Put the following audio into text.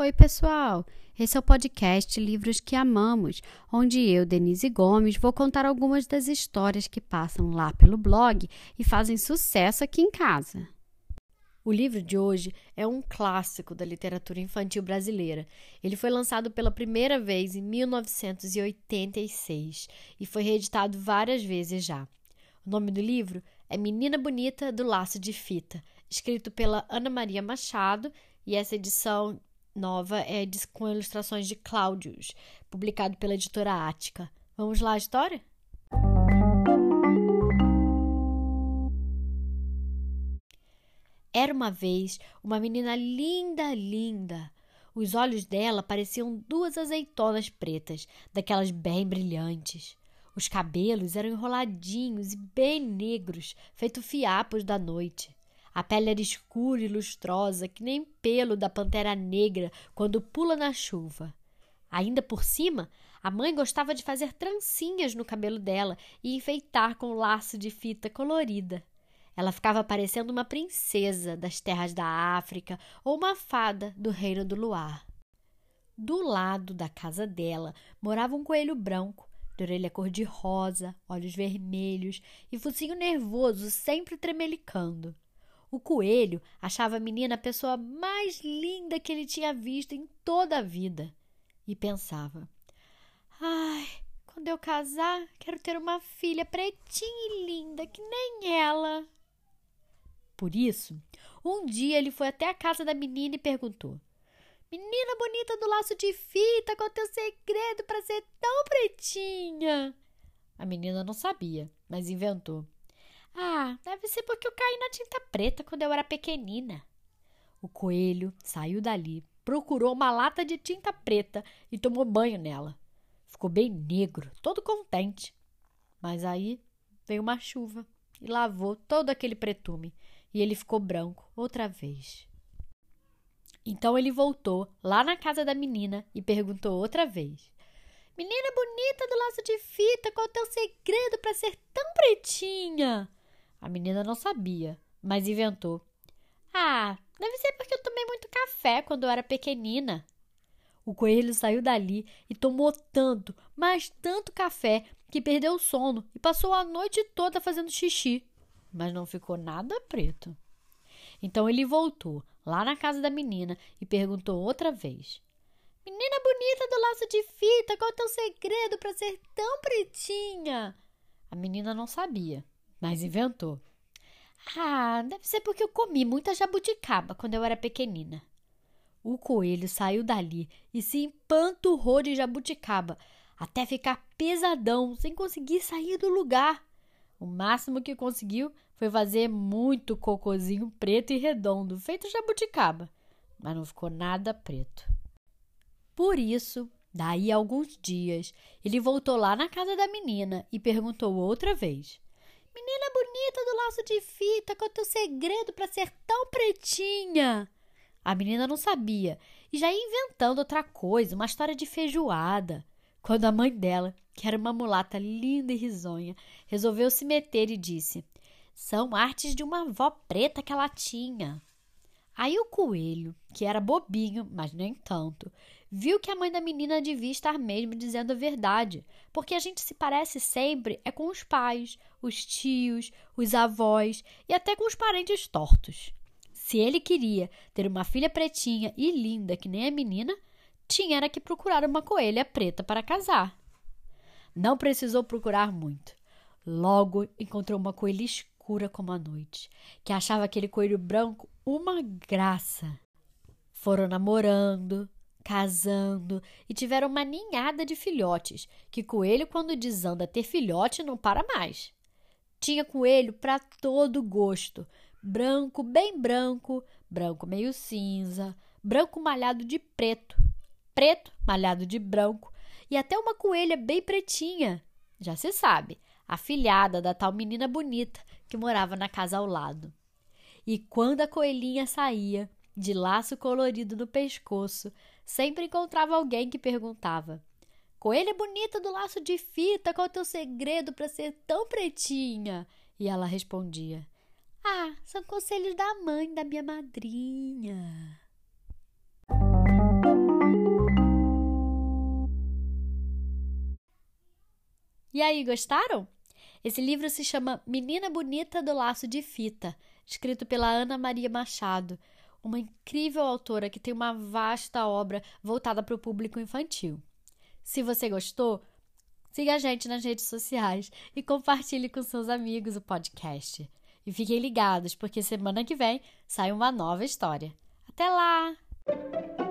Oi, pessoal! Esse é o podcast Livros que Amamos, onde eu, Denise Gomes, vou contar algumas das histórias que passam lá pelo blog e fazem sucesso aqui em casa. O livro de hoje é um clássico da literatura infantil brasileira. Ele foi lançado pela primeira vez em 1986 e foi reeditado várias vezes já. O nome do livro é Menina Bonita do Laço de Fita, escrito pela Ana Maria Machado, e essa edição nova é com ilustrações de Cláudios, publicado pela editora Ática. Vamos lá história? Era uma vez uma menina linda, linda. Os olhos dela pareciam duas azeitonas pretas, daquelas bem brilhantes. Os cabelos eram enroladinhos e bem negros, feito fiapos da noite. A pele era escura e lustrosa, que nem pelo da pantera negra quando pula na chuva. Ainda por cima, a mãe gostava de fazer trancinhas no cabelo dela e enfeitar com um laço de fita colorida. Ela ficava parecendo uma princesa das terras da África ou uma fada do reino do luar. Do lado da casa dela morava um coelho branco, de orelha cor-de-rosa, olhos vermelhos e focinho nervoso sempre tremelicando. O coelho achava a menina a pessoa mais linda que ele tinha visto em toda a vida e pensava: Ai, quando eu casar, quero ter uma filha pretinha e linda que nem ela. Por isso, um dia ele foi até a casa da menina e perguntou: Menina bonita do laço de fita, qual é o teu segredo para ser tão pretinha? A menina não sabia, mas inventou. Ah, deve ser porque eu caí na tinta preta quando eu era pequenina. O coelho saiu dali, procurou uma lata de tinta preta e tomou banho nela. Ficou bem negro, todo contente. Mas aí veio uma chuva e lavou todo aquele pretume e ele ficou branco outra vez. Então ele voltou lá na casa da menina e perguntou outra vez: Menina bonita do laço de fita, qual é o teu segredo para ser tão pretinha? A menina não sabia, mas inventou. Ah, deve ser porque eu tomei muito café quando eu era pequenina. O coelho saiu dali e tomou tanto, mas tanto café que perdeu o sono e passou a noite toda fazendo xixi, mas não ficou nada preto. Então ele voltou lá na casa da menina e perguntou outra vez: Menina bonita do laço de fita, qual é o teu segredo para ser tão pretinha? A menina não sabia, mas inventou. Ah, deve ser porque eu comi muita jabuticaba quando eu era pequenina. O coelho saiu dali e se empanturrou de jabuticaba até ficar pesadão, sem conseguir sair do lugar. O máximo que conseguiu foi fazer muito cocozinho preto e redondo, feito jabuticaba, mas não ficou nada preto. Por isso, daí a alguns dias, ele voltou lá na casa da menina e perguntou outra vez: Menina bonita do laço de fita, qual é o teu segredo para ser tão pretinha? A menina não sabia e já ia inventando outra coisa, uma história de feijoada. Quando a mãe dela, que era uma mulata linda e risonha, resolveu se meter e disse: São artes de uma avó preta que ela tinha. Aí o coelho, que era bobinho, mas nem tanto, viu que a mãe da menina devia estar mesmo dizendo a verdade, porque a gente se parece sempre é com os pais, os tios, os avós e até com os parentes tortos. Se ele queria ter uma filha pretinha e linda que nem a menina, tinha era que procurar uma coelha preta para casar. Não precisou procurar muito. Logo encontrou uma coelha escura como a noite, que achava aquele coelho branco uma graça. Foram namorando, casando e tiveram uma ninhada de filhotes, que coelho, quando desanda ter filhote, não para mais. Tinha coelho para todo gosto: branco, bem branco, branco meio cinza, branco malhado de preto, preto malhado de branco e até uma coelha bem pretinha. Já se sabe, a filhada da tal menina bonita que morava na casa ao lado. E quando a coelhinha saía, de laço colorido no pescoço, sempre encontrava alguém que perguntava: Coelha bonita do laço de fita, qual é o teu segredo para ser tão pretinha? E ela respondia: Ah, são conselhos da mãe da minha madrinha. E aí, gostaram? Esse livro se chama Menina Bonita do Laço de Fita, escrito pela Ana Maria Machado uma incrível autora que tem uma vasta obra voltada para o público infantil. Se você gostou, siga a gente nas redes sociais e compartilhe com seus amigos o podcast. E fiquem ligados, porque semana que vem sai uma nova história. Até lá!